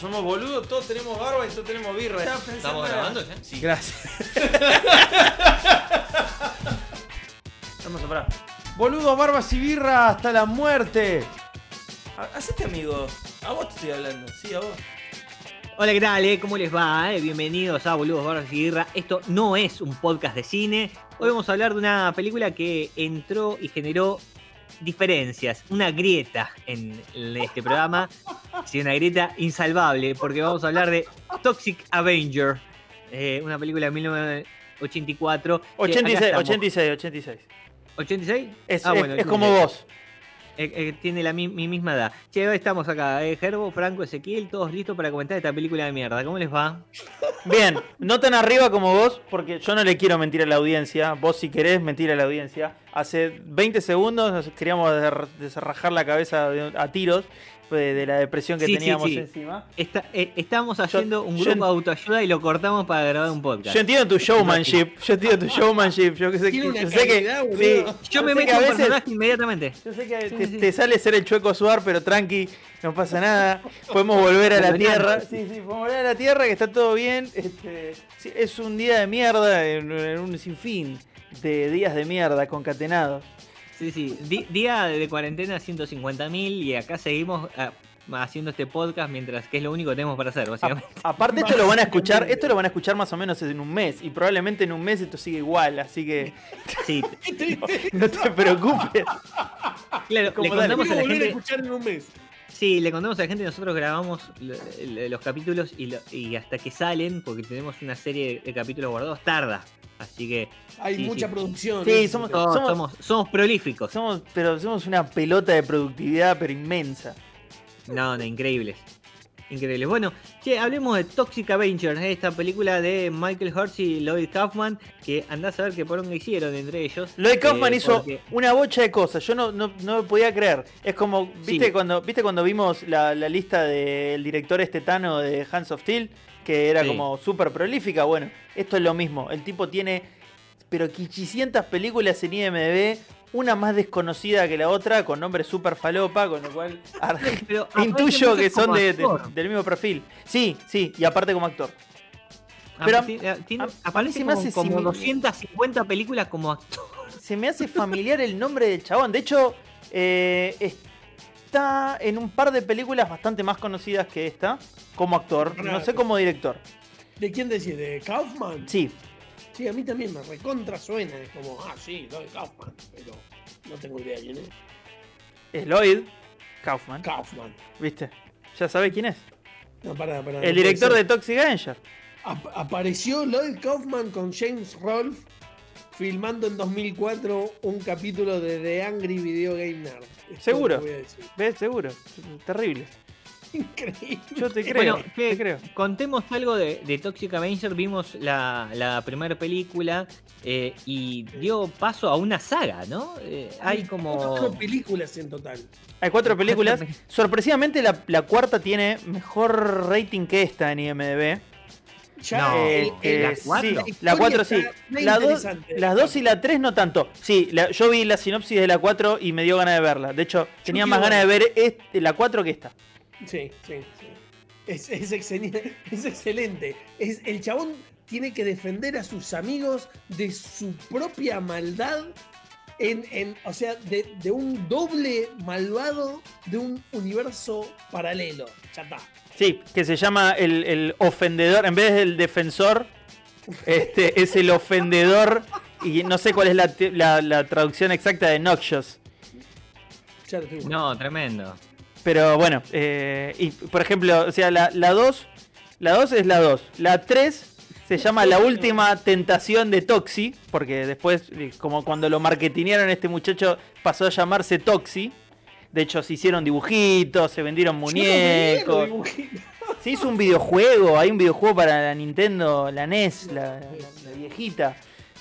Somos boludos, todos tenemos barba y todos tenemos birra. ¿Estamos grabando ya? Sí. Gracias. Hermoso, pará. Boludos, barbas y birra hasta la muerte. Ha- Hacete amigo. A vos te estoy hablando. Sí, a vos. Hola, ¿qué tal? eh? ¿Cómo les va? eh? Bienvenidos a Boludos Barbas y Guirra. Esto no es un podcast de cine. Hoy vamos a hablar de una película que entró y generó diferencias, una grieta en este programa. Sí, una grieta insalvable, porque vamos a hablar de Toxic Avenger, eh, una película de 1984. que acá 86, estamos. 86, 86. ¿86? Es, Ah, es- bueno, es como vos. Eh, eh, tiene la mi, mi misma edad. Che, estamos acá, eh, Gerbo, Franco, Ezequiel, todos listos para comentar esta película de mierda. ¿Cómo les va? Bien, no tan arriba como vos, porque yo no le quiero mentir a la audiencia. Vos, si querés mentir a la audiencia. Hace 20 segundos nos queríamos desarrajar la cabeza a tiros de, de la depresión que Sí, teníamos sí. encima. Está- eh, estamos haciendo un grupo de autoayuda y lo cortamos para grabar un podcast. Yo entiendo tu showmanship, yo entiendo tu showmanship. Yo que sé, yo sé que, calidad, sí, boludo. Yo me meto que a en veces- personaje inmediatamente. Yo sé que Sí, te, sí. te sale ser el chueco suar, pero tranqui, no pasa nada. Podemos volver a la tierra. Sí, sí, podemos volver a la tierra, que está todo bien. Este, sí, es un día de mierda, en, en un sinfín de días de mierda concatenados. Sí, sí. Di- día de cuarentena 150.000 y acá seguimos ah, haciendo este podcast mientras que es lo único que tenemos para hacer, básicamente. A- aparte esto lo van a escuchar, esto lo van a escuchar más o menos en un mes y probablemente en un mes esto sigue igual, así que Sí, no te preocupes. claro, Como le contamos a la volver a escuchar en un mes. Sí, le contamos a la gente, nosotros grabamos lo- lo- los capítulos y, lo- y hasta que salen, porque tenemos una serie de capítulos guardados, tarda. Así que Hay Sí, mucha sí. producción. Sí, ¿eh? somos- todos Somos- somos, somos prolíficos. Somos, pero somos una pelota de productividad pero inmensa. No, no, increíbles. Increíbles. Bueno, che, hablemos de Toxic Avengers, ¿eh? esta película de Michael Hurst y Lloyd Kaufman, que andás a ver qué poronga hicieron entre ellos. Lloyd Kaufman Eh, hizo porque- una bocha de cosas. Yo no, no, no me podía creer. Es como, ¿viste, Sí. cuando, ¿viste cuando vimos la, la lista del director estetano de Hands of Steel? Que era Sí. como súper prolífica. Bueno, esto es lo mismo. El tipo tiene, pero 500 películas en IMDb. Una más desconocida que la otra, con nombre súper falopa, con lo cual Pero intuyo que son de- del mismo perfil. Sí, sí, y aparte como actor. Ah, pero tiene- a- mí aparece como, hace como simi- 250 películas como actor. Se me hace familiar el nombre del chabón. De hecho, eh, está en un par de películas bastante más conocidas que esta, como actor. No sé como director. ¿De quién decís? ¿De Kaufman? Sí, Sí, a mí también me recontra suena. Es como, ah, sí, lo de Kaufman. Pero no tengo idea quién es. es Lloyd Kaufman. Kaufman. ¿Viste? ¿Ya sabe quién es? No, pará, pará. El director de Toxic Avenger. Ap- apareció Lloyd Kaufman con James Rolfe filmando en 2004 un capítulo de The Angry Video Game Nerd. Es Seguro. ¿Ves? Seguro. Terrible. Increíble. Yo te creo. Bueno, che, te creo. contemos algo de, de Toxic Avenger. Vimos la, la primera película eh, y dio paso a una saga, ¿no? Eh, hay como. Cuatro películas en total. Hay cuatro películas. Sorpresivamente la, la cuarta tiene mejor rating que esta en IMDb. Ya No, Eh, el- ¿la cuatro? sí, la la historia 4 sí. La las 2 y la 3 no tanto. Sí, la- yo vi la sinopsis de la 4 y me dio ganas de verla. De hecho, tenía más ganas de ver este- la 4 que esta. Sí, sí, sí. Es, es, excel- es excelente. Es, el chabón tiene que defender a sus amigos de su propia maldad. En, en- o sea, de, de un doble malvado de un universo paralelo. Ya está. Sí, que se llama el, el ofendedor. En vez del defensor, este es el ofendedor. Y no sé cuál es la, la- la traducción exacta de Noxious. No, tremendo. Pero bueno, eh, y por ejemplo, o sea, la 2 la 2 es la 2. La 3 se llama La última tentación de Toxi, porque después, eh, como cuando lo marketinearon, este muchacho pasó a llamarse Toxi. De hecho, se hicieron dibujitos, se vendieron no muñecos. Se hizo un videojuego, hay un videojuego para la Nintendo, la NES, la, la- la viejita.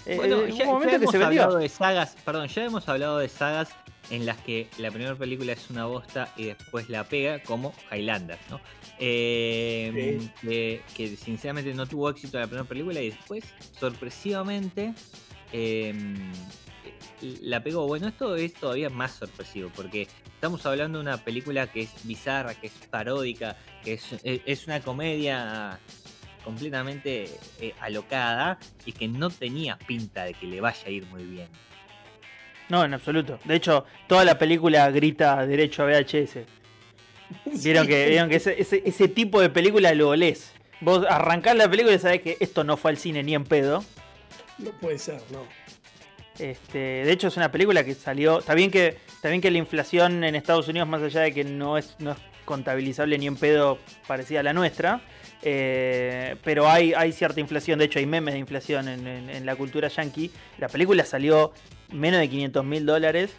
Eh, Bueno, eh, ya, que hemos se vendió. hablado de sagas, perdón, ya hemos hablado de sagas en las que la primera película es una bosta y después la pega, como Highlander, ¿no? Eh, que, que sinceramente no tuvo éxito la primera película y después, sorpresivamente, eh, la pegó. Bueno, esto es todavía más sorpresivo porque estamos hablando de una película que es bizarra, que es paródica, que es una comedia completamente eh, alocada y que no tenía pinta de que le vaya a ir muy bien. No, en absoluto. De hecho, toda la película grita derecho a VHS. Vieron que, vieron que ese, ese- ese tipo de película lo olés. Vos arrancás la película y sabés que esto no fue al cine ni en pedo. No puede ser, no. Este, de hecho, es una película que salió. Está bien que, está bien que la inflación en Estados Unidos, más allá de que no es, no es contabilizable ni en pedo parecida a la nuestra. eh, pero hay, hay cierta inflación, de hecho hay memes de inflación en, en- en la cultura yankee. La película salió menos de 500 mil dólares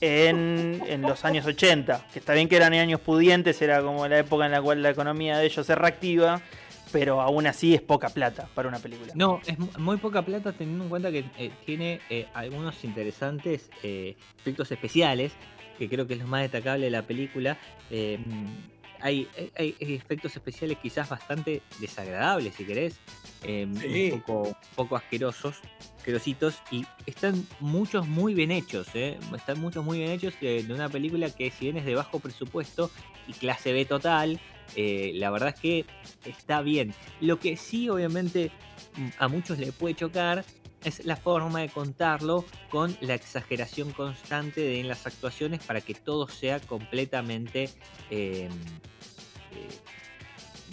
en, en los años 80. Que está bien que eran años pudientes, era como la época en la cual la economía de ellos se reactiva. Pero aún así es poca plata para una película. No, es mu- muy poca plata teniendo en cuenta que eh, tiene eh, algunos interesantes eh, efectos especiales, que creo que es lo más destacable de la película. Eh, hay, hay- efectos especiales quizás bastante desagradables, si querés, eh, Sí. un, poco, un poco asquerosos, asquerositos, y están muchos muy bien hechos, eh, están muchos muy bien hechos de, de una película que si bien es de bajo presupuesto y clase B total, eh, la verdad es que está bien. Lo que sí, obviamente, mm, a muchos le puede chocar es la forma de contarlo con la exageración constante de, en las actuaciones para que todo sea completamente, eh, eh,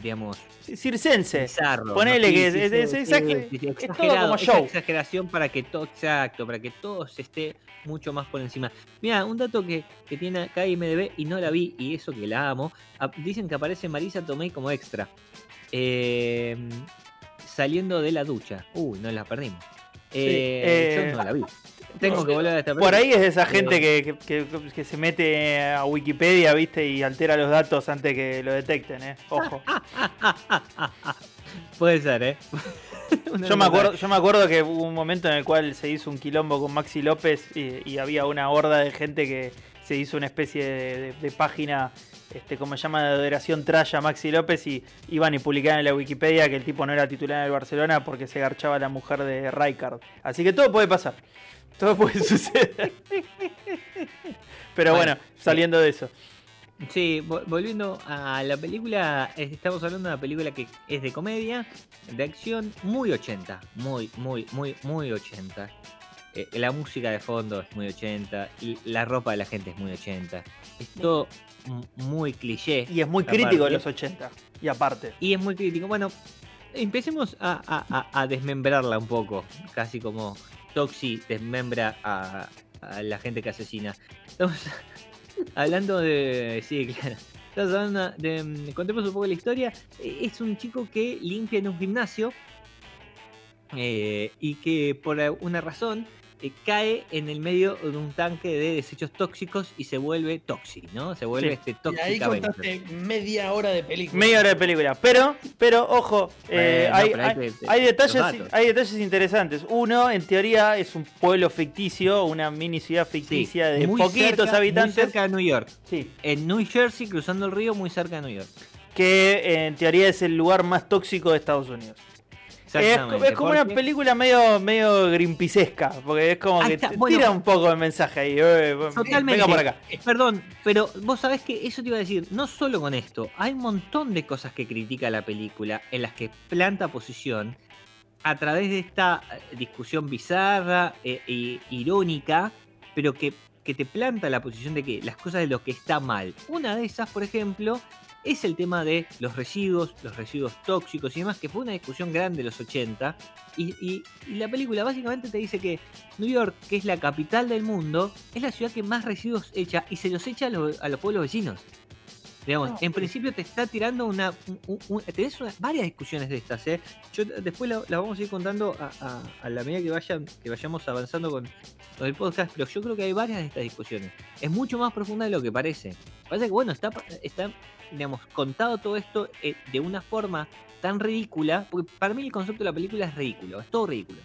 digamos, Circense. bizarro. ponele ¿no? que es- es- es exager- es todo exagerado, como esa show. exageración para que todo, exacto, para que todo se esté mucho más por encima. Mira, un dato que, que tiene acá IMDB y no la vi, y eso que la amo, dicen que aparece Marisa Tomei como extra. Eh, saliendo de la ducha. Uy, no la perdimos. Eh, eh, yo no la vi. Tengo que volver a esta Por ahí es de esa gente que, que- se mete a Wikipedia, viste, y altera los datos antes que lo detecten, eh. Ojo. Puede ser, ¿eh? Yo me, acuerdo, yo me acuerdo que hubo un momento en el cual se hizo un quilombo con Maxi López y, y había una horda de gente que se hizo una especie de, de- de página, este, como se llama, de adoración traya Maxi López y iban y publicaban en la Wikipedia que el tipo no era titular del Barcelona porque se garchaba a la mujer de Rijkaard. Así que todo puede pasar. Todo puede suceder. Pero bueno, Bueno, saliendo de eso. Sí, vo- volviendo a la película, estamos hablando de una película que es de comedia, de acción, muy 80, muy, muy, muy, muy 80. Eh, la música de fondo es muy 80, y la ropa de la gente es muy 80. Es todo muy cliché. Y es muy crítico de los 80. Y aparte. Y es muy crítico. Bueno, empecemos a, a- a- a desmembrarla un poco, casi como Toxi desmembra a, a la gente que asesina. Estamos hablando de... Sí, claro. Estamos hablando de... mm, Contemos un poco la historia. Es un chico que limpia en un gimnasio eh, y que por una razón eh, cae en el medio de un tanque de desechos tóxicos y se vuelve toxi, ¿no? Se vuelve Sí. este Y ahí tóxica contaste media hora de película. Media hora de película. Pero, pero, ojo, eh, Bueno, hay, pero hay hay- que- hay los detalles, hay detalles interesantes. Uno, en teoría, es un pueblo ficticio, una mini ciudad ficticia de muy poquitos cerca- habitantes. Muy cerca de New York. Sí, En New Jersey, cruzando el río, muy cerca de New York. que en teoría es el lugar más tóxico de Estados Unidos. Es, como una película medio, medio greenpeacesca, porque es como Ahí que está, bueno. tira un poco de mensaje ahí. eh, Totalmente. Venga por acá. Perdón, pero vos sabés que eso te iba a decir, no solo con esto, hay un montón de cosas que critica la película en las que planta posición a través de esta eh, discusión bizarra e irónica, pero que, que te planta la posición de que las cosas de lo que está mal. Una de esas, por ejemplo, es el tema de los residuos, los residuos tóxicos y demás, que fue una discusión grande de los 80. Y, la película básicamente te dice que New York, que es la capital del mundo, es la ciudad que más residuos echa y se los echa a, los- a los pueblos vecinos. Digamos, No, en principio te está tirando una. un- un- tenés una- varias discusiones de estas, ¿eh? Yo después la, la vamos a ir contando a, a- a la medida que, vayan, que vayamos avanzando con, con el podcast, pero yo creo que hay varias de estas discusiones. Es mucho más profunda de lo que parece. Parece que, bueno, está, está digamos, contado todo esto eh, de una forma tan ridícula, porque para mí el concepto de la película es ridículo, es todo ridículo.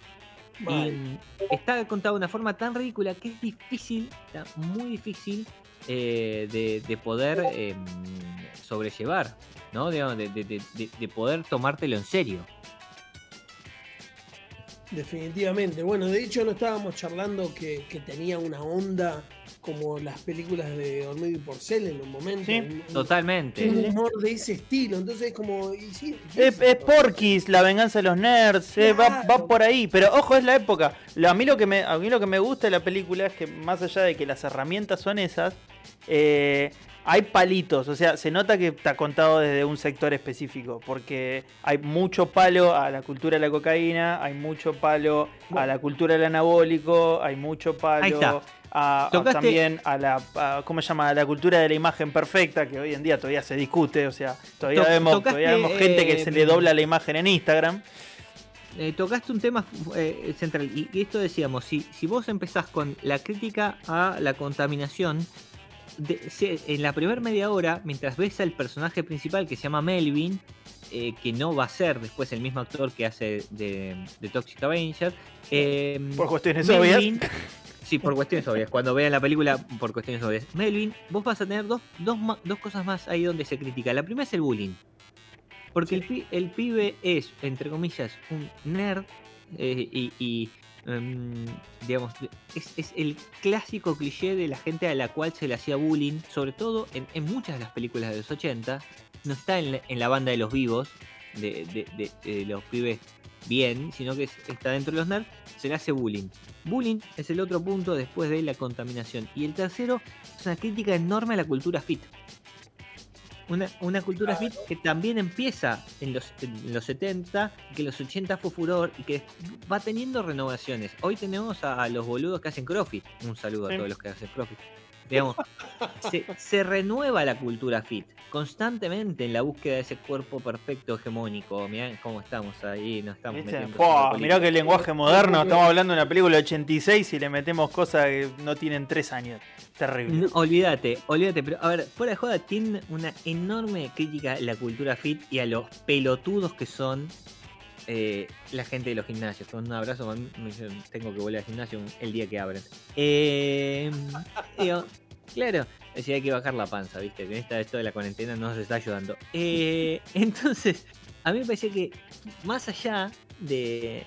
Y está contado de una forma tan ridícula que es difícil, está muy difícil eh, de, de poder eh, sobrellevar, ¿no? De, de- de- de- de poder tomártelo en serio. Definitivamente. Bueno, de hecho no estábamos charlando que, que tenía una onda como las películas de Olmedo y Porcel en un momento. Sí, un- Totalmente. Un humor de ese estilo. Entonces es como. y sí, Es, es Porky's, la venganza de los nerds, eh, va, va por ahí. Pero ojo, es la época. Lo- a, mí lo que me, a mí lo que me gusta de la película es que más allá de que las herramientas son esas, eh, hay palitos. O sea, se nota que está contado desde un sector específico. Porque hay mucho palo a la cultura de la cocaína, hay mucho palo a la cultura del anabólico, hay mucho palo a, también a la a- ¿cómo se llama? a la cultura de la imagen perfecta que hoy en día todavía se discute, o sea, todavía To- vemos, todavía vemos gente que eh, se le dobla la imagen en Instagram. Eh, tocaste un tema eh, central y, y esto decíamos, si, si vos empezás con la crítica a la contaminación, de- en la primera media hora, mientras ves al personaje principal que se llama Melvin, eh, que no va a ser después el mismo actor que hace de, de Toxic Avenger, eh, Por cuestiones Melvin- Sí, por cuestiones obvias. Cuando vean la película, por cuestiones obvias. Melvin, vos vas a tener dos, dos, dos cosas más ahí donde se critica. La primera es el bullying. Porque el, pi- el pibe es, entre comillas, un nerd eh, y, y, em, digamos, es, es el clásico cliché de la gente a la cual se le hacía bullying, sobre todo en, en muchas de las películas de los 80. No está en en la banda de los vivos, de, de- de- de los pibes bien, sino que es- está dentro de los nerds, se le hace bullying. Bullying es el otro punto después de la contaminación. Y el tercero es una crítica enorme a la cultura fit. Una, una cultura fit que también empieza en los, en los 70, que en los 80 fue furor y que va teniendo renovaciones. Hoy tenemos a, a los boludos que hacen CrossFit. Un saludo Sí. a todos los que hacen CrossFit. Digamos, se, se renueva la cultura fit constantemente en la búsqueda de ese cuerpo perfecto hegemónico. Mirá cómo estamos ahí, nos estamos ¿Viste? metiendo. Mirá que el lenguaje moderno, estamos hablando de una película de 86 y le metemos cosas que no tienen 3 años. Terrible. No, olvídate, olvídate, pero a ver, fuera de joda, tiene una enorme crítica a la cultura fit y a los pelotudos que son eh, la gente de los gimnasios. Con un abrazo, tengo que volver al gimnasio el día que abren. Eh, claro, si hay que bajar la panza, viste, que esta esto de la cuarentena no nos está ayudando. Eh, entonces, a mí me parece que más allá de,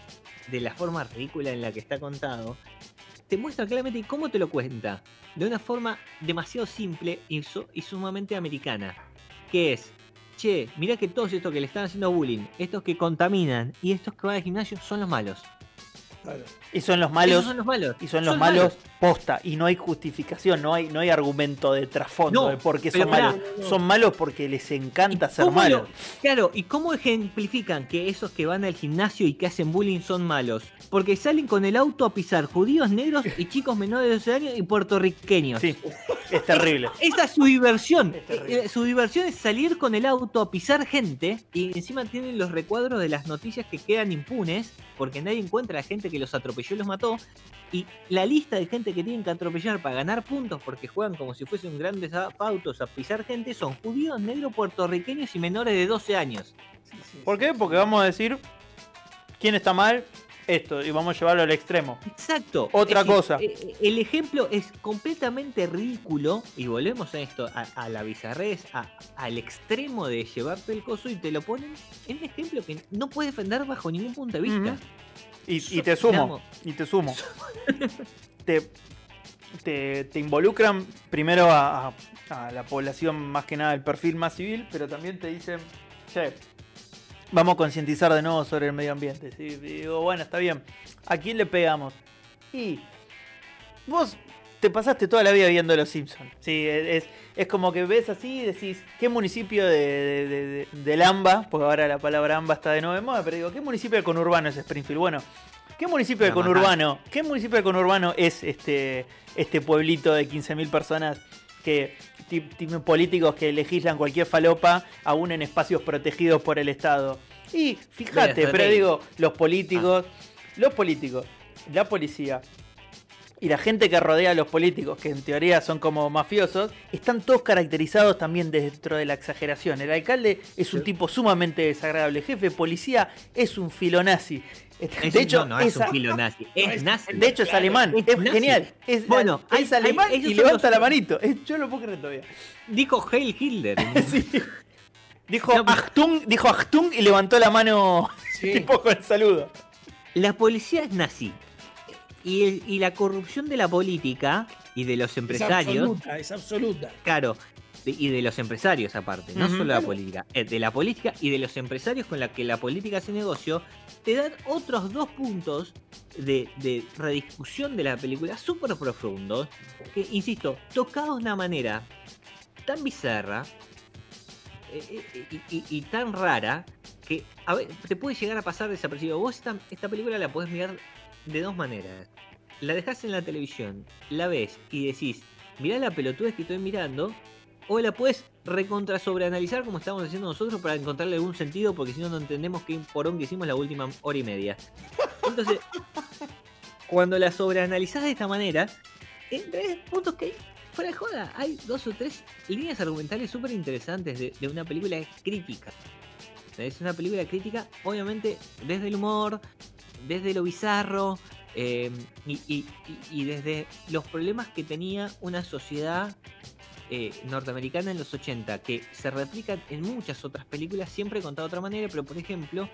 de la forma ridícula en la que está contado, te muestra claramente cómo te lo cuenta. De una forma demasiado simple y, y sumamente americana. Que es, che, mirá que todos estos que le están haciendo bullying, estos que contaminan y estos que van al gimnasio son los malos. Claro. Y son los malos. son los malos. Y son los malos posta. Y no hay justificación, no hay, no hay argumento de trasfondo No, de por qué son malos. Son malos porque les encanta ¿Y ser malos. lo- claro, ¿y cómo ejemplifican que esos que van al gimnasio y que hacen bullying son malos? Porque salen con el auto a pisar judíos, negros y chicos menores de 12 años y puertorriqueños. Sí, es terrible. Esa es su diversión. Es. Eh, Su diversión es salir con el auto a pisar gente y encima tienen los recuadros de las noticias que quedan impunes porque nadie encuentra a la gente que los atropelló y los mató. Y la lista de gente que tienen que atropellar para ganar puntos porque juegan como si fuesen grandes autos a pisar gente son judíos, negros, puertorriqueños y menores de 12 años. Sí, sí, ¿Por sí. qué? Porque vamos a decir quién está mal, esto, y vamos a llevarlo al extremo. Exacto. Otra Es cosa. eh, El ejemplo es completamente ridículo y volvemos a esto, a, a la bizarrez, a- al extremo de llevarte el coso y te lo ponen en un ejemplo que no puedes defender bajo ningún punto de vista. Y, y te sumo, Digamos, y te sumo. te, te, te involucran primero a, a- a la población más que nada del perfil más civil, pero también te dicen, che, vamos a concientizar de nuevo sobre el medio ambiente. ¿sí? Digo, bueno, está bien. ¿A quién le pegamos? Y vos te pasaste toda la vida viendo Los Simpsons. Sí, es, es como que ves así y decís, ¿qué municipio de, de, de- de- del AMBA? Porque ahora la palabra AMBA está de nuevo de moda, pero digo, ¿qué municipio del conurbano es Springfield? Bueno, ¿qué municipio La conurbano? ¿Qué municipio del conurbano es este, este pueblito de 15.000 personas que políticos que legislan cualquier falopa aún en espacios protegidos por el Estado. Y fíjate, pero Rey. digo, los políticos, los políticos, la policía y la gente que rodea a los políticos, que en teoría son como mafiosos, están todos caracterizados también dentro de la exageración. El alcalde es un tipo sumamente desagradable. El jefe de policía es un filonazi. Es- De hecho, no, no es esa- un filo nazi, es nazi. de hecho, es alemán, Es es, genial. Es, Bueno, es hay- alemán hay- y levanta los- la manito. Es- yo lo puedo creer todavía. Dijo Heil Hitler. Sí. Dijo No, Achtung, dijo Achtung y levantó la mano Sí. tipo con el saludo. La policía es nazi. Y, el- y la corrupción de la política y de los Es empresarios, absoluta, es absoluta. claro, de- y de los empresarios aparte, no solo la Claro. política, eh, de la política y de los empresarios con la que la política hace negocio, te dan otros dos puntos de, de rediscusión de la película súper profundos, que, insisto, tocados de una manera tan bizarra eh, eh, y, y- y tan rara que a ver, te puede llegar a pasar desapercibido. Vos esta, esta película la podés mirar de dos maneras. La dejás en la televisión, la ves y decís, mirá la pelotudez que estoy mirando, o la puedes recontra sobreanalizar como estamos haciendo nosotros para encontrarle algún sentido, porque si no, no entendemos qué porón que hicimos la última hora y media. Entonces, cuando la sobreanalizás de esta manera, en puntos que hay, fuera de joda, hay dos o tres líneas argumentales súper interesantes de, de una película crítica. Es una película crítica, obviamente, desde el humor, desde lo bizarro eh, y, y- y- y desde los problemas que tenía una sociedad eh, norteamericana en los 80, que se replican en muchas otras películas, siempre contado de otra manera, pero por ejemplo,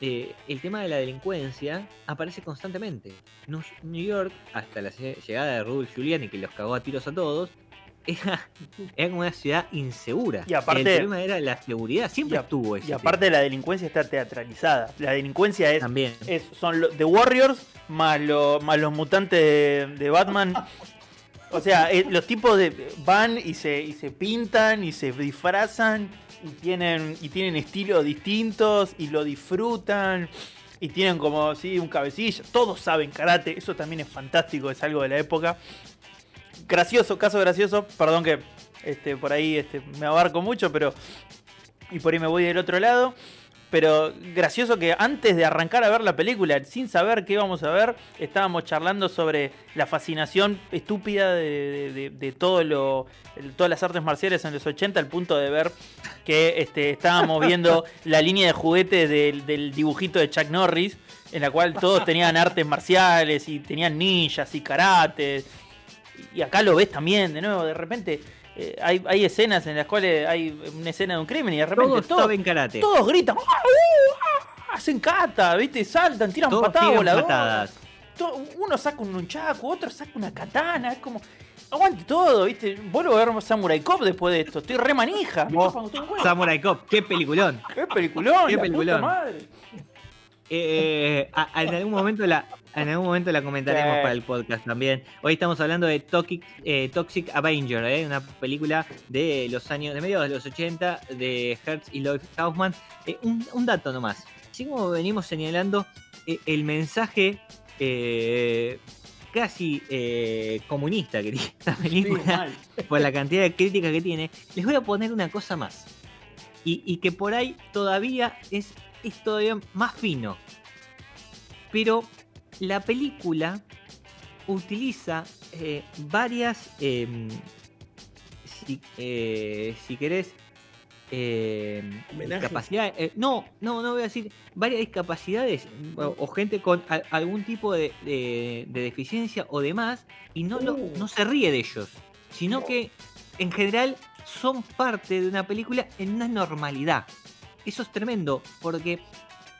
eh, el tema de la delincuencia aparece constantemente. New York, hasta la lle- llegada de Rudolph Giuliani, que los cagó a tiros a todos, era, era como una ciudad insegura. Y aparte- el problema era la seguridad, siempre Y a- estuvo ese Y aparte tema. la delincuencia está teatralizada. La delincuencia es, también. es son los The Warriors más, lo- más los mutantes de, de Batman. O sea, eh, los tipos de van y se, y se pintan y se disfrazan y tienen y tienen estilos distintos y lo disfrutan y tienen como sí un cabecilla. Todos saben karate, eso también es fantástico, es algo de la época. Gracioso, caso gracioso, perdón que este, por ahí este, me abarco mucho, pero y por ahí me voy del otro lado. Pero gracioso que antes de arrancar a ver la película, sin saber qué íbamos a ver, estábamos charlando sobre la fascinación estúpida de, de- todo lo, todas las artes marciales en los 80, al punto de ver que este, estábamos viendo la línea de juguetes del, del dibujito de Chuck Norris, en la cual todos tenían artes marciales y tenían ninjas y karates. Y acá lo ves también, de nuevo, de repente eh, hay, hay escenas en las cuales hay una escena de un crimen y de repente Todos todo- saben karate. todos gritan, ¡Ah, uh, ah! hacen cata, ¿viste? Saltan, tiran Todos voladoras. Uno saca un nunchaku, otro saca una katana, es como. Aguante todo, ¿viste? Vuelvo a ver Samurai Cop después de esto. Estoy re manija. Samurai Cop, qué peliculón. ¡Qué peliculón! Qué la peliculón. puta madre! Eh, a- en algún momento la en algún momento la comentaremos Sí. para el podcast también. Hoy estamos hablando de Toxic, eh, Toxic Avenger, eh, una película de los años de mediados de los 80 de Hertz y Lloyd Kaufman. Un, un dato nomás. Así como venimos señalando el mensaje casi comunista que tiene esta película por la cantidad de crítica que tiene, les voy a poner una cosa más. Y, y que por ahí todavía es, es todavía más fino. Pero la película utiliza eh, varias, em, si, eh, si querés, em, discapacidades. eh, no, no, no voy a decir varias discapacidades o, o gente con a- algún tipo de, de- de deficiencia o demás y no, lo- Uh. no se ríe de ellos, sino que en general son parte de una película en una normalidad. Eso es tremendo, porque,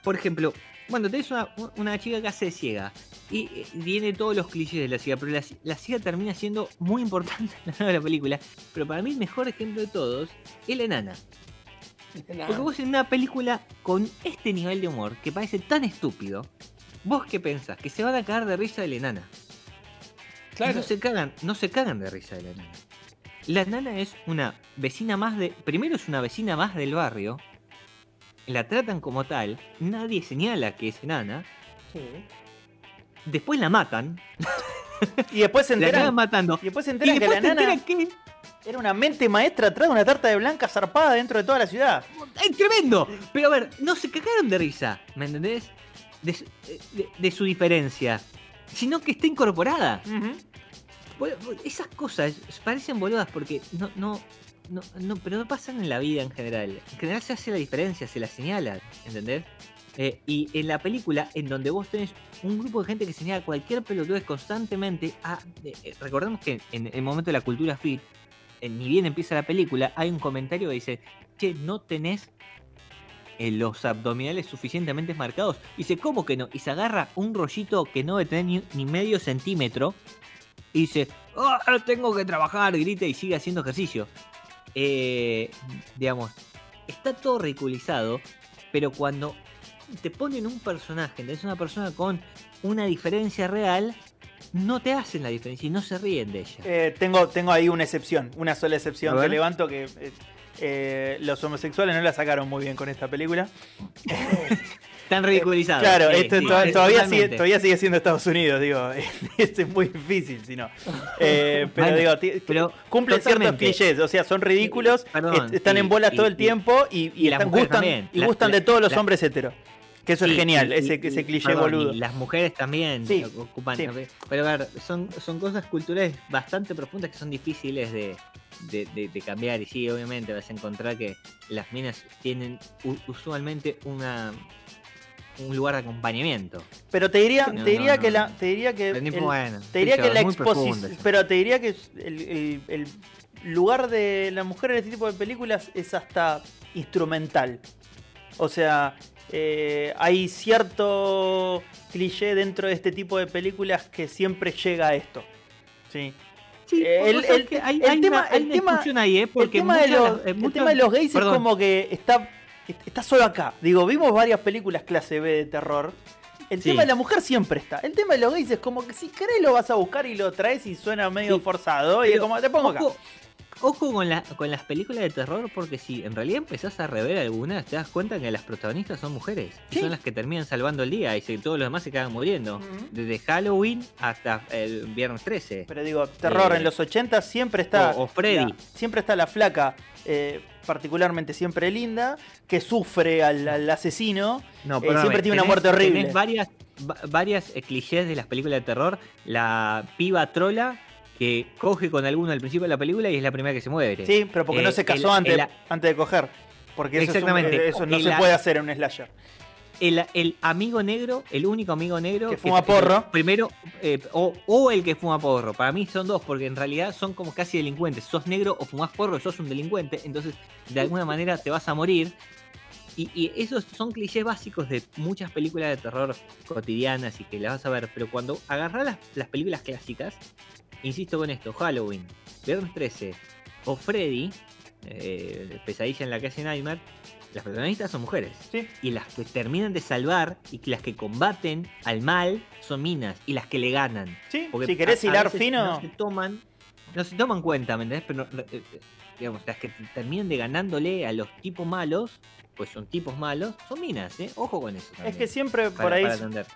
por ejemplo, bueno, tenés una, una chica que hace ciega y tiene todos los clichés de la ciega, pero la, la ciega termina siendo muy importante en la película. Pero para mí el mejor ejemplo de todos es la enana. Porque vos en una película con este nivel de humor que parece tan estúpido, ¿vos qué pensás? Que se van a cagar de risa de la enana. Claro. No se cagan, no se cagan de risa de la enana. La enana es una vecina más de. Primero es una vecina más del barrio. La tratan como tal. Nadie señala que es enana. Sí. Después la matan. Y después se La enteran. matando. Y después se Y enteran que la nana. que Era una mente maestra atrás de una tarta de blanca zarpada dentro de toda la ciudad. ¡Es tremendo! Pero a ver, no se cagaron de risa, ¿me entendés? De, su- de- de su diferencia. Sino que está incorporada. Esas cosas parecen boludas porque no, no, no, no, pero no pasan en la vida en general. En general se hace la diferencia, se la señala, ¿entendés? Eh, y en la película, en donde vos tenés un grupo de gente que señala cualquier pelotudez constantemente, a, eh, eh, recordemos que en el momento de la cultura fit, eh, ni bien empieza la película, hay un comentario que dice, che, no tenés los abdominales suficientemente marcados. Y dice, ¿cómo que no? Y se agarra un rollito que no debe tener ni, medio centímetro. Y dice, "Ah, tengo que trabajar, grita y sigue haciendo ejercicio. Eh, digamos, está todo ridiculizado, pero cuando te ponen un personaje, es una persona con una diferencia real, no te hacen la diferencia y no se ríen de ella. Eh, tengo, tengo ahí una excepción, una sola excepción A que levanto que eh, eh, los homosexuales no la sacaron muy bien con esta película. Están ridiculizados. Claro, Sí, esto sí, to- es- todavía, sigue, todavía sigue siendo Estados Unidos, digo. Esto es muy difícil, si no. Eh, pero Bueno, digo, pero cumplen ciertos clichés, o sea, son ridículos, Perdón, est- están y- en bolas y- todo el y- tiempo y, y están- gustan, y La- gustan la- de todos los la- hombres heteros. Que eso Sí, es genial, y- ese, y- ese y- cliché perdón, boludo. y las mujeres también Sí, ocupan. sí. Pero a ver, son, son cosas culturales bastante profundas que son difíciles de, de- de- de cambiar. Y sí, obviamente vas a encontrar que las minas tienen usualmente una un lugar de acompañamiento. Pero te diría, No, te diría no, que la, te diría que el- bueno, te diría que la exposición, pero te diría que el, el- el lugar de la mujer en este tipo de películas es hasta instrumental. O sea, eh, hay cierto cliché dentro de este tipo de películas que siempre llega a esto. Sí. Sí, el- vos sabés el- que hay, el hay tema- una, hay el tema- discusión ahí, ¿eh? El Porque tema, de los, el muchas- tema de los gays perdón. es como que está, está solo acá. Digo, vimos varias películas clase B de terror. El Sí. tema de la mujer siempre está. El tema de los gays es como que si querés lo vas a buscar y lo traes y suena medio Sí. forzado. Y es como, te pongo acá. Ojo, ojo con, la- con las películas de terror, porque si en realidad empezás a rever algunas, te das cuenta que las protagonistas son mujeres. y. Son las que terminan salvando el día y todos los demás se quedan muriendo. Desde Halloween hasta el viernes 13. Pero digo, terror Eh, en los 80 siempre está. o- o Freddy. la- siempre está la flaca, eh, particularmente siempre linda, que sufre al, al asesino. No, Eh, perdóname, siempre tiene una muerte horrible. Tenés varias, va- varias clichés de las películas de terror. La piba trola que coge con alguno al principio de la película y es la primera que se muere. Sí, pero porque Eh, no se casó el- antes, el- antes de coger. Porque eso, es un- Exactamente. eso no se puede hacer en un slasher. El, amigo negro, el único amigo negro Que fuma porro. Primero, eh, o, o el que fuma porro. Para mí son dos, porque en realidad son como casi delincuentes. Sos negro o fumás porro, sos un delincuente. Entonces, de alguna manera te vas a morir. Y, y esos son clichés básicos de muchas películas de terror cotidianas y que las vas a ver. Pero cuando agarrás las, las películas clásicas, insisto con esto: Halloween, Viernes 13 o Freddy, eh, Pesadilla en la calle Nightmare, las protagonistas son mujeres. Sí. Y las que terminan de salvar y las que combaten al mal son minas y las que le ganan. Sí, Porque si querés hilar fino. No se toman, no se toman cuenta, ¿me entendés? Pero, eh, eh, digamos, las que t- terminan de ganándole a los tipos malos, pues son tipos malos, son minas, ¿eh? Ojo con eso. Es que siempre para- por ahí,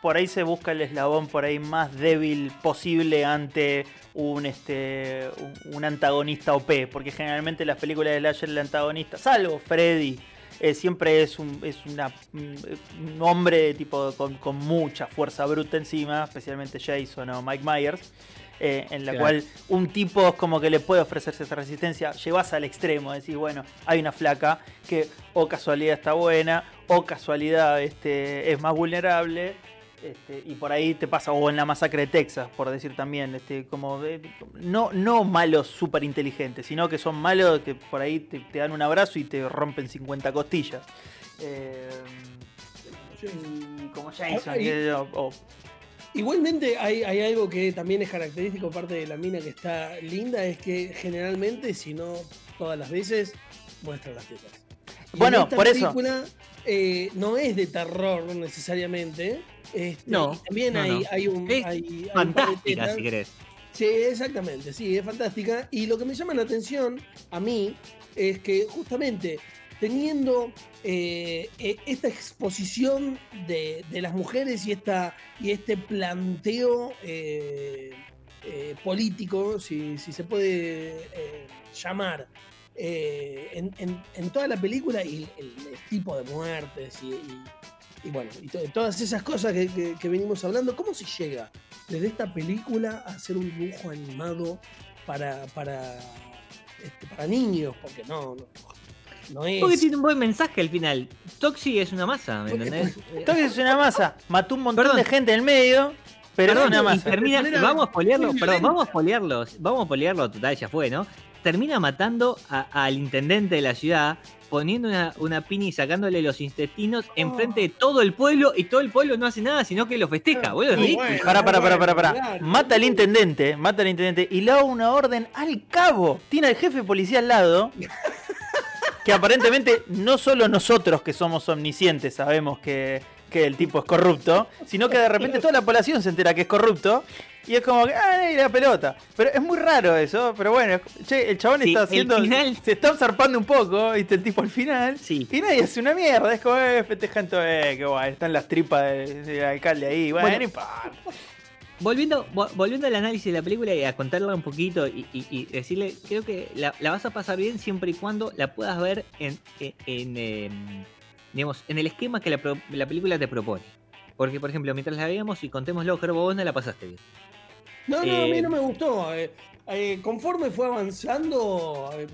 por ahí se busca el eslabón por ahí más débil posible ante un este un, antagonista OP, porque generalmente las películas de Slasher el antagonista, salvo Freddy, eh, siempre es un es una un un hombre tipo con, con mucha fuerza bruta encima, especialmente Jason o Mike Myers. Eh, en la Claro. cual un tipo es como que le puede ofrecerse esa resistencia, llevas al extremo, decís, bueno, hay una flaca que o casualidad está buena, o casualidad este, es más vulnerable, este, y por ahí te pasa, o en la masacre de Texas, por decir también, este, como de- no, no malos súper inteligentes, sino que son malos que por ahí te, te dan un abrazo y te rompen 50 costillas. Eh, y como Jason, Ah, y- que- o- o- Igualmente hay, hay algo que también es característico, parte de la mina que está linda, es que generalmente, si no todas las veces, muestra las tetas. Y en Bueno, esta por eso. película eh, no es de terror necesariamente. este, No, también no, hay, no. hay un. Es hay- un Fantástica, si querés. Sí, exactamente, sí, es fantástica. Y lo que me llama la atención a mí es que justamente teniendo eh, eh, esta exposición de, las mujeres y, esta, y este planteo eh, eh, político, si, se puede llamar, en, toda la película y el, tipo de muertes y, bueno, todas esas cosas que venimos hablando, ¿cómo se llega desde esta película a hacer un dibujo animado para, para, este, para niños? Porque no, no, no es... Porque tiene un buen mensaje al final. Toxi es una masa, ¿me entendés? Entonces es una masa. Mató un montón Perdón. de gente en el medio, pero Perdón, es una y masa. termina, vamos a poliarlo, muy perdón, vamos a poliarlo, vamos a poliarlo, total, ya fue, ¿no? Termina matando a- al intendente de la ciudad, poniendo una, una piña y sacándole los intestinos enfrente de todo el pueblo, y todo el pueblo no hace nada, sino que lo festeja, boludo. Pará, pará, pará, pará, pará. Mata al intendente, mata al intendente y le da una orden al cabo. Tiene al jefe de policía al lado. Que aparentemente no solo nosotros que somos omniscientes sabemos que, que el tipo es corrupto, sino que de repente toda la población se entera que es corrupto. Y es como que, ah, y la pelota. Pero es muy raro eso, pero bueno, che, el chabón Sí, está el haciendo. final- Se está zarpando un poco, viste, el tipo al final. Sí. Y nadie hace una mierda, es como, eh, festejan todo, eh, qué guay, están las tripas del, del alcalde ahí, bueno, Bueno. no importa. Volviendo, vo- volviendo al análisis de la película y a contarla un poquito y, y- y decirle, creo que la, la vas a pasar bien siempre y cuando la puedas ver en, en, en, em, digamos, en el esquema que la, pro- la película te propone. Porque, por ejemplo, mientras la veíamos y contémoslo, Gerbo, vos no la pasaste bien. No, no, a mí Eh, no me gustó. eh, eh, conforme fue avanzando, eh,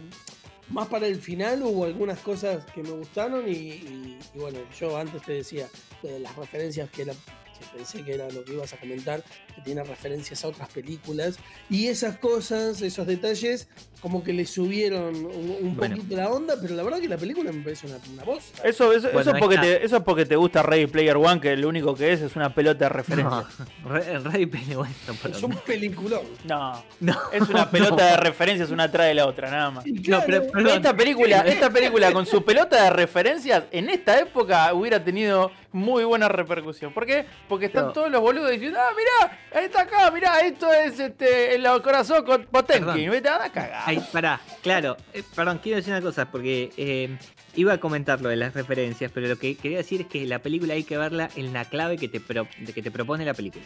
más para el final hubo algunas cosas que me gustaron y, bueno, yo antes te decía de las referencias que era que pensé que era lo que ibas a comentar, que tiene referencias a otras películas y esas cosas, esos detalles, como que le subieron un, un Bueno. poquito la onda, pero la verdad que la película me parece una, una bosta. Eso, eso, Bueno, eso, porque te, eso es porque te gusta Ready Player One, que lo único que es es una pelota de referencia. No, Re- Ready Player One, no, es un peliculón. No, No. es una pelota de referencias una atrás de la otra, nada más. Claro, pero- perdón. Esta película, esta película con su pelota de referencias en esta época hubiera tenido muy buena repercusión. ¿Por qué? Porque están No. todos los boludos diciendo, ah, mirá, está acá, mirá, esto es este el corazón con Potenkin. Vete a cagar. Ay, pará, claro, eh, perdón, quiero decir una cosa, porque eh, iba a comentar lo de las referencias, pero lo que quería decir es que la película hay que verla en la clave que te, pro- que te propone la película.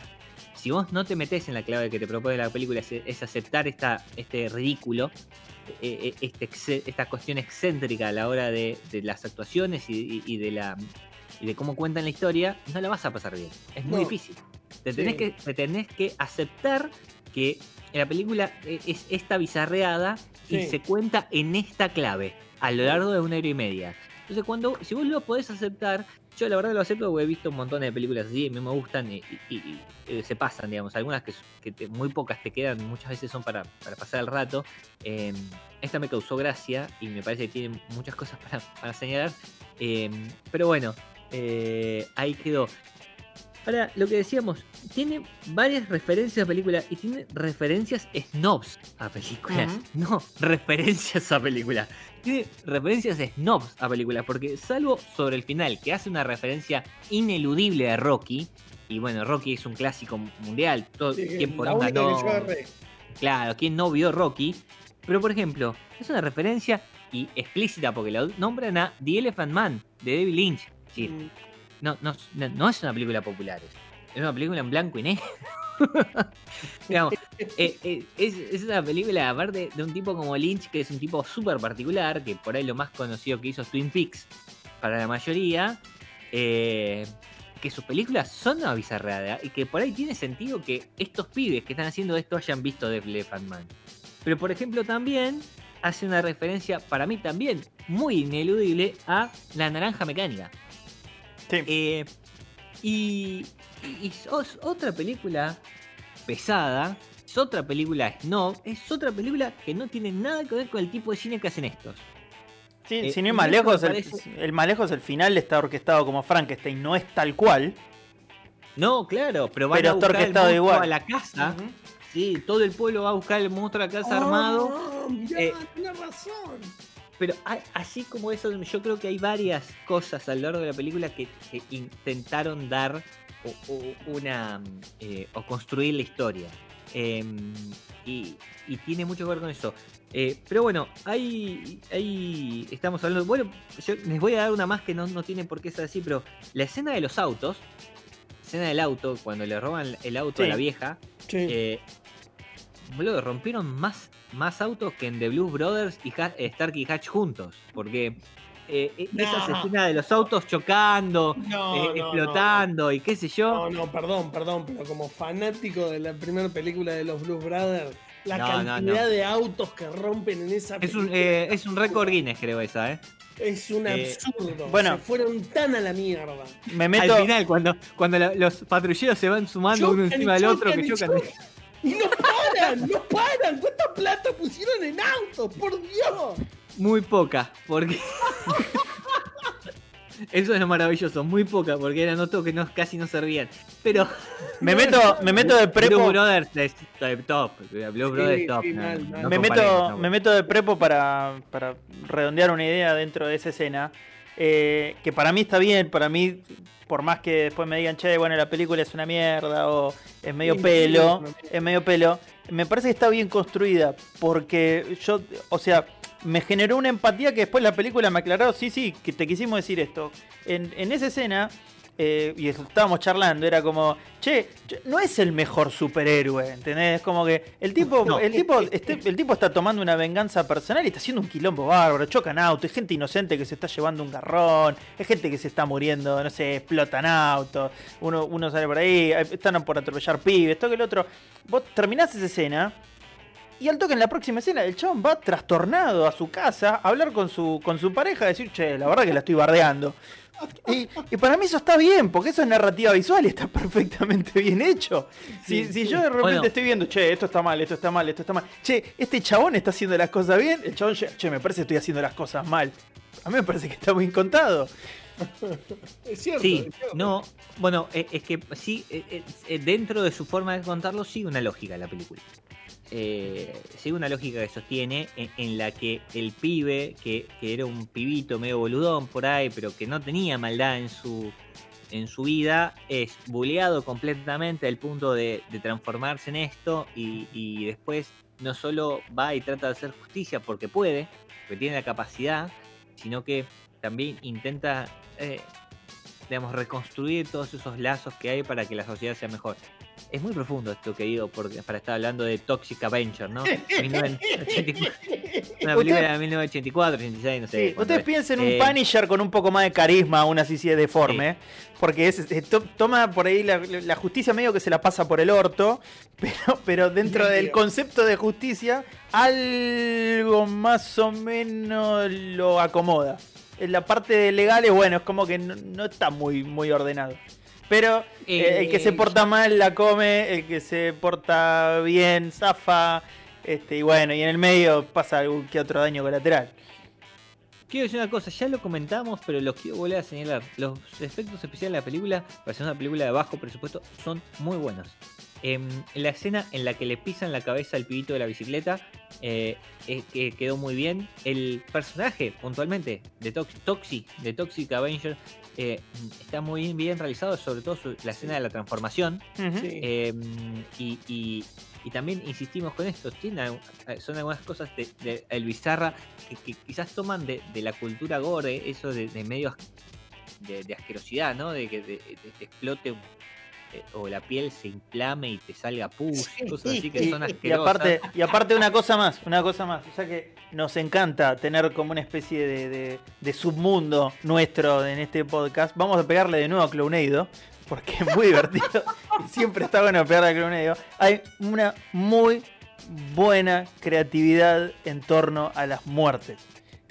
Si vos no te metés en la clave que te propone la película, es, es aceptar esta, este ridículo, eh, eh, este esta cuestión excéntrica a la hora de, de las actuaciones y, y- y de la y de cómo cuentan la historia, no la vas a pasar bien. Es muy No. difícil. Te tenés, Sí. que, te tenés que aceptar que la película e- es esta bizarreada y se cuenta en esta clave a lo largo de una hora y media. Entonces, cuando, si vos lo podés aceptar, yo la verdad lo acepto porque he visto un montón de películas así, a mí me gustan y, y- y- y, eh, se pasan, digamos. Algunas que, que te- muy pocas te quedan, muchas veces son para, para pasar el rato. Eh, esta me causó gracia y me parece que tiene muchas cosas para, para señalar. Eh, pero bueno, eh, ahí quedó. Ahora, lo que decíamos, tiene varias referencias a películas y tiene referencias snobs a películas. No, referencias a películas. Tiene referencias snobs a películas, porque salvo sobre el final, que hace una referencia ineludible a Rocky, y bueno, Rocky es un clásico mundial, todo, Sí, ¿quién por la yo agarré. Claro, ¿quién no vio Rocky? Pero por ejemplo, es una referencia y explícita porque lo nombran a The Elephant Man de David Lynch. Mm, no, no, no, no es una película popular. Es, es una película en blanco y negro. Digamos, eh, eh, es, es una película, aparte de un tipo como Lynch, que es un tipo súper particular, que por ahí lo más conocido que hizo es Twin Peaks, para la mayoría, eh, que sus películas son una bizarrada y que por ahí tiene sentido que estos pibes que están haciendo esto hayan visto The Elephant Man. Pero por ejemplo también hace una referencia, para mí también, muy ineludible a La Naranja Mecánica. Sí. Eh, y, y- y es otra película pesada, es otra película snob, es otra película que no tiene nada que ver con el tipo de cine que hacen estos. Sí, Eh, sin ir y más lejos, el, parece- el más lejos, el final está orquestado como Frankenstein, no es tal cual. No, claro, pero van Pero a buscar el igual. a la casa. Sí, todo el pueblo va a buscar el monstruo a la casa armado. Ah, mirá, Eh, tenés razón. Pero hay- así como eso, yo creo que hay varias cosas a lo largo de la película que, que intentaron dar o, o una eh, o construir la historia. Em, y, y tiene mucho que ver con eso. Eh, pero bueno, ahí, ahí estamos hablando. Bueno, yo les voy a dar una más que no, no tiene por qué ser así, pero la escena de los autos, escena del auto, cuando le roban el auto a la vieja, Sí. Boludo, rompieron más, más autos que en The Blues Brothers y Ha- Stark y Hatch juntos. Porque eh, esas No. escenas de los autos chocando, No, eh, no, no, explotando y qué sé yo. No, no, perdón, perdón, pero como fanático de la primera película de los Blues Brothers, la cantidad no. de autos que rompen en esa Es un, película eh, es un récord Guinness, creo, esa, ¿eh? es un eh, absurdo. bueno. Se fueron tan a la mierda. Me meto. Al final, cuando, cuando la- los patrulleros se van sumando uno Chocan encima del otro, que chocan. Y no paran, no paran. ¿Cuánta plata pusieron en autos? Por Dios. Muy poca, porque. Eso es lo maravilloso, muy poca, porque eran autos que no, casi no servían. Pero. Me meto, me meto de Blue prepo. Brothers es top. Blue Brothers Sí, top. sí, no, mal, mal. no me, meto, no. me meto de prepo para, para redondear una idea dentro de esa escena. Eh, que para mí está bien, para mí, por más que después me digan, che, bueno, la película es una mierda o es medio pelo, es medio pelo, me parece que está bien construida. Porque yo, o sea, me generó una empatía que después la película me aclaró, sí, sí, que te quisimos decir esto. En, en esa escena, eh, y estábamos charlando, era como, che, no es el mejor superhéroe, ¿entendés? Como que el tipo, No. el tipo, este- el tipo está tomando una venganza personal y está haciendo un quilombo bárbaro, chocan autos, hay gente inocente que se está llevando un garrón, hay gente que se está muriendo, no sé, explotan autos, uno, uno sale por ahí, eh, están por atropellar pibes, esto que el otro. Vos terminás esa escena y al toque en la próxima escena, el chabón va trastornado a su casa a hablar con su, con su pareja, a decir, che, la verdad que la estoy bardeando. Y, y para mí eso está bien, porque eso es narrativa visual y está perfectamente bien hecho. Si, Sí, si yo de repente Bueno. estoy viendo, che, esto está mal, esto está mal, esto está mal. Che, este chabón está haciendo las cosas bien, el chabón, che, che, me parece que estoy haciendo las cosas mal. A mí me parece que está muy contado. Es cierto. Sí, es cierto. no, bueno, eh, es que sí, eh, eh, dentro de su forma de contarlo sigue una lógica la película. Eh, sigue una lógica que sostiene en, en la que el pibe, que, que era un pibito medio boludón por ahí, pero que no tenía maldad en su, en su vida, es buleado completamente al punto de, de transformarse en esto y, y después no solo va y trata de hacer justicia porque puede, porque tiene la capacidad, sino que también intenta eh, digamos, reconstruir todos esos lazos que hay para que la sociedad sea mejor. Es muy profundo esto que digo porque, para estar hablando de Toxic Avenger, ¿no? 1984, una película de 1984, 86, no sé. Sí, ustedes es. piensen un Eh, Punisher con un poco más de carisma, aún así si es deforme. Porque es, es- to- toma por ahí la, la justicia medio que se la pasa por el orto, pero, pero dentro del concepto de justicia, algo más o menos lo acomoda. En la parte de legales, bueno, es como que no, no está muy, muy ordenado. Pero eh, el que se Eh, porta mal la come, el que se porta bien zafa. Este, y bueno, y en el medio pasa algún que otro daño colateral. Quiero decir una cosa, ya lo comentamos, pero lo quiero volver a señalar. Los efectos especiales de la película, para ser una película de bajo presupuesto, son muy buenos. Em, la escena en la que le pisan la cabeza al pibito de la bicicleta eh, eh, que quedó muy bien. El personaje, puntualmente, de Tox- Toxi, de Toxic Avenger, eh, está muy bien, realizado, sobre todo su- la escena de la transformación. Eh, y, y- y también insistimos con esto, tiene, eh, son algunas cosas de, de El Bizarra que, que quizás toman de, de la cultura gore, eso de, de medio as- de, de asquerosidad, ¿no? De que de- de- te explote un- o la piel se inflame y te salga pus, cosas así que Y, son y aparte, y aparte una cosa más, una cosa más, ya que nos encanta tener como una especie de, de- de submundo nuestro en este podcast, vamos a pegarle de nuevo a Clownado, porque es muy divertido. Siempre está bueno pegarle a Clownado. Hay una muy buena creatividad en torno a las muertes,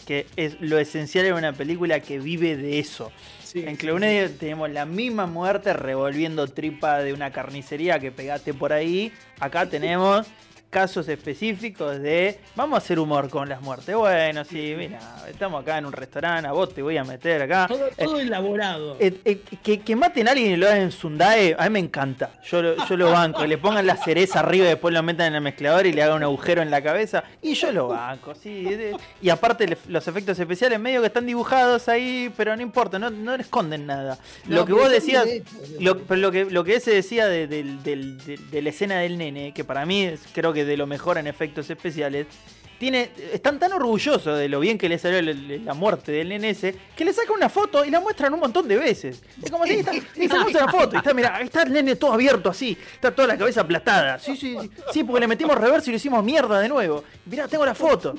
que es lo esencial en una película que vive de eso. Sí, En sí, Clownado tenemos la misma muerte revolviendo tripa de una carnicería que pegaste por ahí. Acá tenemos casos específicos de vamos a hacer humor con las muertes. Bueno, sí, mira, estamos acá en un restaurante, a vos te voy a meter acá. Todo, todo elaborado. Eh, eh, que, que maten a alguien y lo hagan en Sundae, a mí me encanta. Yo lo, yo lo banco. Le pongan la cereza arriba y después lo metan en el mezclador y le hagan un agujero en la cabeza. Y yo lo banco, sí. de- Y aparte los efectos especiales medio que están dibujados ahí, pero no importa, no, no le esconden nada. No, lo que vos decías, lo, que, lo que ese decía de, del- de, de la escena del nene, que para mí creo que de lo mejor en efectos especiales, tiene, están tan orgullosos de lo bien que le salió la muerte del ese, que le sacan una foto y la muestran un montón de veces. Es como si está, una foto y está, el nene todo abierto así, está toda la cabeza aplastada. Sí, sí, sí, sí, porque le metimos reverso y lo hicimos mierda de nuevo. Mirá, tengo la foto.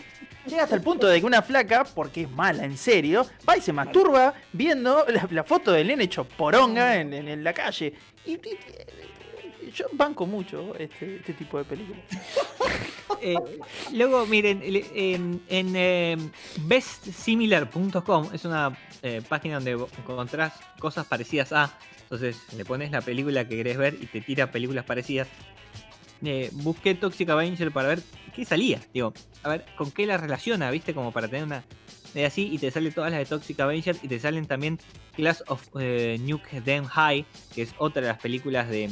Llega hasta el punto de que una flaca, porque es mala, en serio, va y se masturba viendo la, la foto del nene hecho poronga en, en- la calle. Y- yo banco mucho este, este tipo de películas. Eh, luego, miren, en, en eh, bestsimilar.com es una eh, página donde encontrás cosas parecidas a. Entonces le pones la película que querés ver y te tira películas parecidas. Busqué Toxic Avenger para ver qué salía. Digo, a ver, con qué la relaciona, ¿viste? Como para tener una. De así y te salen todas las de Toxic Avenger y te salen también Class of Nuke Them High, que es otra de las películas de,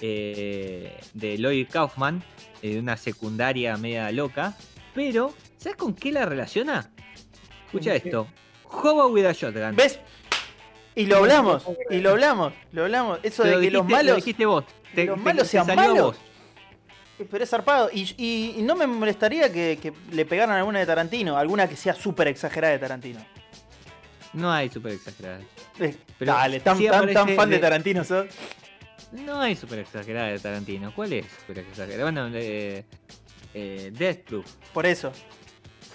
eh, de Lloyd Kaufman, eh, de una secundaria media loca. Pero, ¿sabes con qué la relaciona? Escucha esto. Hobo with a Shotgun. ¿Ves? Y lo hablamos, y lo hablamos, lo hablamos. Eso de lo que los dijiste- lo malos. dijiste vos. Te- los te- malos te sean malos. vos. Pero es zarpado. Y, y- y no me molestaría que, que le pegaran alguna de Tarantino, alguna que sea súper exagerada de Tarantino. No hay super exagerada. Eh, Pero Dale, tan, tan, tan fan de de- Tarantino sos. No hay super exagerada de Tarantino. ¿Cuál es super exagerada? Bueno, eh, eh, Death Proof. Por eso.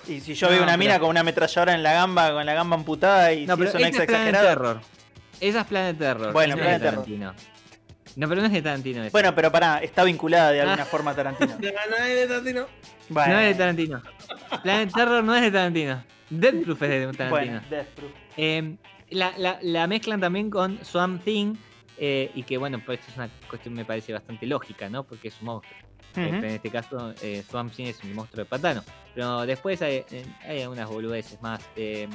Y si yo No, veo una pero- mina con una ametralladora en la gamba, con la gamba amputada y No, si pero no es es Planet exagerado. Terror. Esa es Planet Terror. Bueno, no Planet es de Terror. Tarantino. No, pero no es de Tarantino. esa. Bueno, pero pará, está vinculada de Ah. alguna forma a Tarantino. De ganar de Tarantino. Bueno, No es de Tarantino. Planet Terror no es de Tarantino. Death Proof es de Tarantino. bueno, Death Proof. Eh, la, la- la mezclan también con Swamp Thing. Eh, y que bueno, pues esto es una cuestión me parece bastante lógica, ¿no? Porque es un monstruo. Pero en este caso, eh, Swamp Thing es un monstruo de pantano. Pero después hay, eh, hay algunas boludeces más. eh,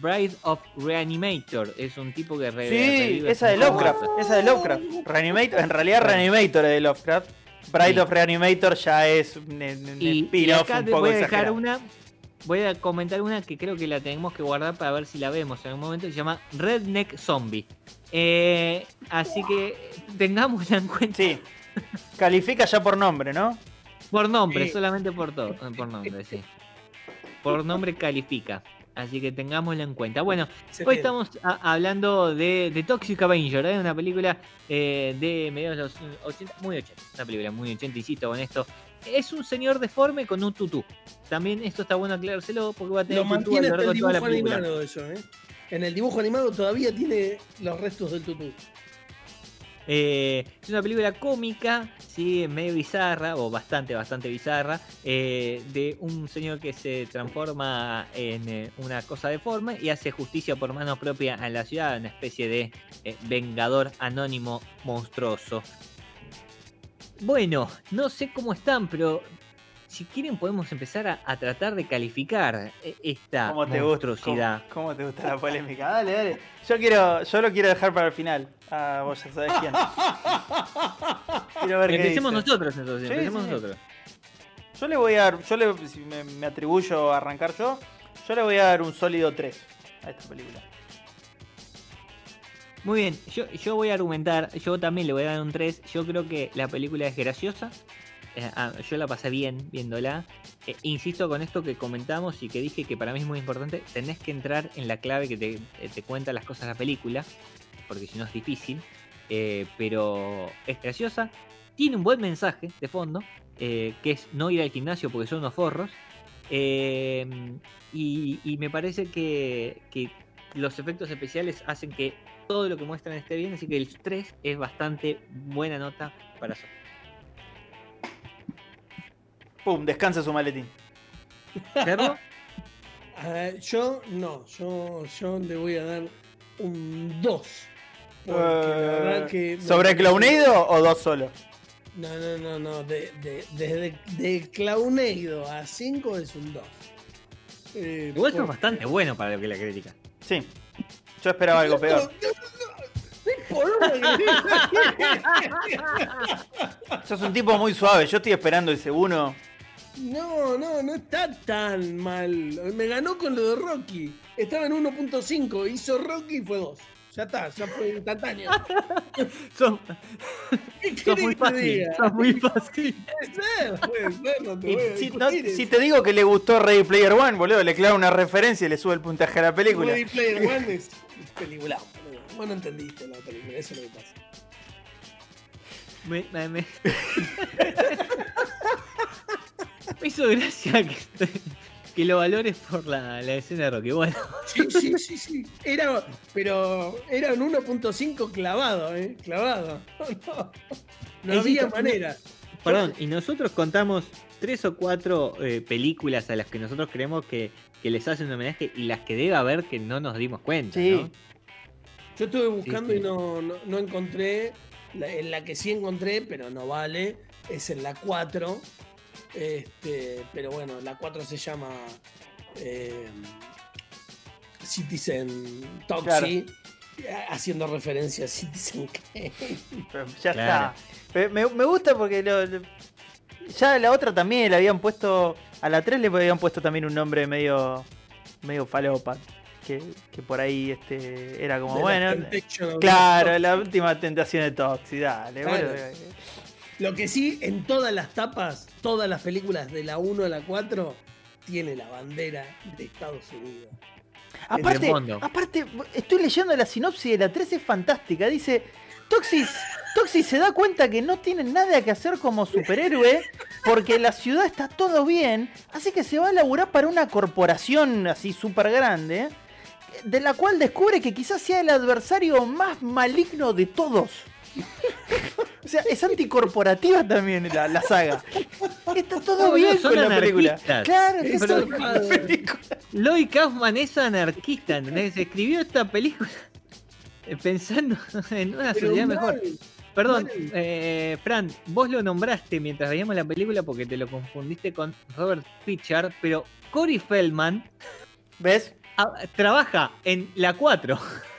Bride of Reanimator es un tipo que re- Sí, esa de Lovecraft, cosas. esa de Lovecraft. Reanimator, en realidad. Reanimator es de Lovecraft. Bride Sí. of Reanimator ya es un, un Y, y acá un poco voy a dejar exagerado. una. Voy a comentar una que creo que la tenemos que guardar para ver si la vemos en un momento. Se llama Redneck Zombie. Eh, así que tengámosla en cuenta Sí. Califica ya por nombre, ¿no? por nombre, Sí. solamente por todo. eh, Por nombre, sí. Por nombre califica. Así que tengámosla en cuenta. Bueno, Se Hoy estamos a- hablando de, de Toxic Avenger, ¿eh? una película eh, de mediados de los 80, muy 80, una película muy 80, insisto con esto. Es un señor deforme con un tutú. También esto está bueno aclarárselo porque va a tener Lo tutú a mantiene lo largo de toda la película. animado eso, ¿eh? En el dibujo animado todavía tiene los restos del tutú. Eh, es una película cómica, sí, medio bizarra, o bastante, bastante bizarra, eh, de un señor que se transforma en eh, una cosa deforme y hace justicia por mano propia en la ciudad, una especie de vengador anónimo monstruoso. Bueno, no sé cómo están, pero si quieren podemos empezar a, a tratar de calificar eh, esta ¿Cómo te gusta? monstruosidad. ¿Cómo, cómo te gusta la polémica? Dale, dale. Yo quiero, yo lo quiero dejar para el final. Ah, vos ya sabés quién. Quiero ver qué Empecemos dice. nosotros entonces, Sí, empecemos sí. nosotros. Yo le voy a dar, yo le, si me, me atribuyo a arrancar yo, yo le voy a dar un sólido 3 a esta película. Muy bien, yo, yo voy a argumentar, yo también le voy a dar un 3, yo creo que la película es graciosa, yo la pasé bien viéndola, Eh, insisto con esto que comentamos y que dije que para mí es muy importante, tenés que entrar en la clave que te, eh, cuenta las cosas de la película, porque si no es difícil, eh, pero es graciosa, tiene un buen mensaje de fondo, eh, que es no ir al gimnasio porque son unos forros, eh, y, y me parece que, que los efectos especiales hacen que todo lo que muestran esté bien, así que el 3 es bastante buena nota para eso. Pum, descansa su maletín. ¿Cerro? Ah, yo no, yo, yo le voy a dar un 2. Porque la Eh, verdad que. me ¿Sobre Clowneido o dos solo? No, no, no, no. De, de, desde de Clowneido a 5 es un 2. Eh, Igual eso es bastante bueno para lo que la crítica. Sí. Yo esperaba algo peor. Sos un tipo muy suave. Yo estoy esperando ese uno. No, no, no está tan mal. Me ganó con lo de Rocky. Estaba en 1.5, hizo Rocky y fue 2. Ya está, ya fue instantáneo. Sos, ¿Qué sos querés muy fácil. Sos muy fácil. Puede ser, puede ser, no te voy a si, no- si te digo que le gustó Ready Player One, boludo, le clava una referencia y le sube el puntaje a la película. Ready Player One es película. Vos no entendiste la película, eso es lo que pasa. Me, me- me- Me hizo gracia que, que lo valores por la, la escena de Rocky. Bueno, Sí, sí, sí, sí. Era, pero era un 1.5 clavado, ¿eh? Clavado. No, había manera. perdón, y nosotros contamos tres o cuatro eh, películas a las que nosotros creemos que, que les hacen un homenaje y las que debe haber que no nos dimos cuenta. Sí. ¿no? Yo estuve buscando sí. y no, no, no encontré. La, en la que sí encontré, pero no vale, es en la 4. Este, pero bueno, la 4 se llama eh, Citizen Toxi, haciendo referencia a Citizen Kane. Pero ya Claro. está. Me, me gusta porque lo- lo- ya la otra también le habían puesto. A la 3 le habían puesto también un nombre medio. medio falopa. Que, que por ahí este era como De bueno. Claro, la última tentación de Toxi, dale, Claro. boludo. Lo que sí, en todas las tapas, todas las películas de la 1 a la 4, tiene la bandera de Estados Unidos. Aparte, aparte, estoy leyendo la sinopsis de la 3, es fantástica. Dice, Toxis, Toxis se da cuenta que no tiene nada que hacer como superhéroe porque la ciudad está todo bien, así que se va a laburar para una corporación así súper grande, de la cual descubre que quizás sea el adversario más maligno de todos. O sea, es anticorporativa también la, la saga. Está todo No, bien son con la película. Claro, Es todo la película. Lloyd Kaufman es anarquista, ¿entendés? Escribió esta película eh, pensando en una Pero sociedad mal. mejor. Perdón, eh, Fran, vos lo nombraste mientras veíamos la película porque te lo confundiste con Robert Pitchard, pero Corey Feldman ¿Ves? trabaja en la 4.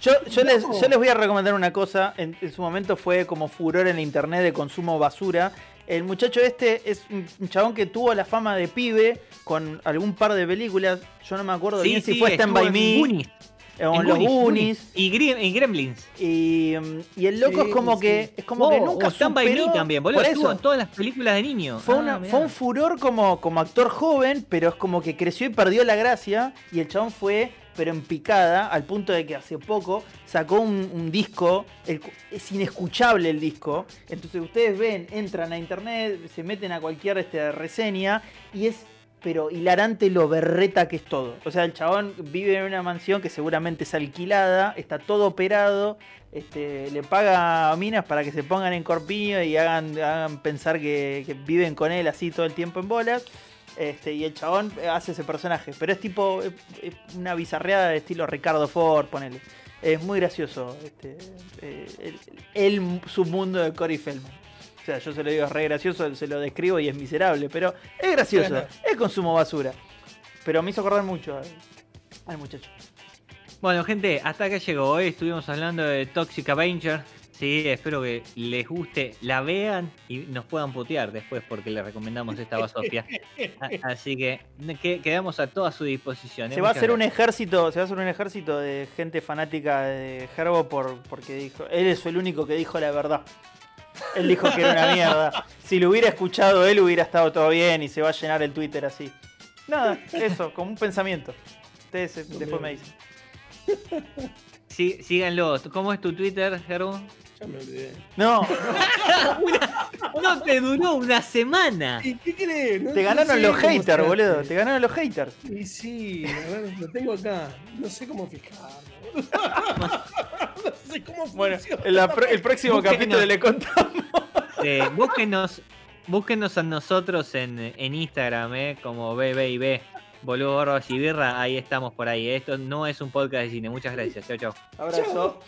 Yo, yo, les, yo les voy a recomendar una cosa. En, en su momento fue como furor en la internet de consumo basura. El muchacho este es un chabón que tuvo la fama de pibe con algún par de películas. Yo no me acuerdo bien si fue Stand By Me En Los Goonies. Y, Gre- y Gremlins. Y, mm, y el loco Sí, es como sí. que es como Oh, que nunca o Stand By Me también, boludo. Por Estuvo eso, en todas las películas de niño. fue, Ah, una- fue un furor como, como actor joven, pero es como que creció y perdió la gracia. Y el chabón fue, pero en picada, al punto de que hace poco sacó un, un disco. el es inescuchable el disco. Entonces ustedes ven, entran a internet, se meten a cualquier este, reseña y es. Pero hilarante lo berreta que es todo. O sea, el chabón vive en una mansión que seguramente es alquilada, está todo operado, este, le paga a minas para que se pongan en corpiño y hagan, hagan pensar que, viven con él así todo el tiempo en bolas. Este, y el chabón hace ese personaje. Pero es tipo es una bizarreada de estilo Ricardo Ford, ponele. Es muy gracioso este, eh, el, el submundo de Cory Feldman. O sea, yo se lo digo, es re gracioso, se lo describo y es miserable, pero es gracioso, es consumo basura. Pero me hizo acordar mucho al, al muchacho. Bueno, gente, hasta acá llegó. Hoy estuvimos hablando de Toxic Avenger. Sí, espero que les guste, la vean y nos puedan putear después porque les recomendamos esta basofia. Así que, que- quedamos a toda su disposición. ¿eh? Se va a hacer un ejército, se va a hacer un ejército de gente fanática de Herbo por, porque dijo, él es el único que dijo la verdad. Él dijo que era una mierda. Si lo hubiera escuchado él hubiera estado todo bien y se va a llenar el Twitter así. Nada, eso, como un pensamiento. Ustedes eh, después me dicen. Sí, síganlo. ¿Cómo es tu Twitter, Gerbo? Ya me olvidé. No, No te duró una semana. ¿Y qué crees? No- te no ganaron sé los haters, boludo. Te ganaron los haters. Y sí, a ver, lo tengo acá. No sé cómo fijarlo. no sé cómo Bueno, la el próximo Búsquenos. capítulo le contamos. Eh, búsquenos, búsquenos a nosotros en, en Instagram, eh, como BBIB, Boludo Barbas y Birra. Ahí estamos por ahí. Esto no es un podcast de cine. Muchas gracias. Chao, chao. Abrazo.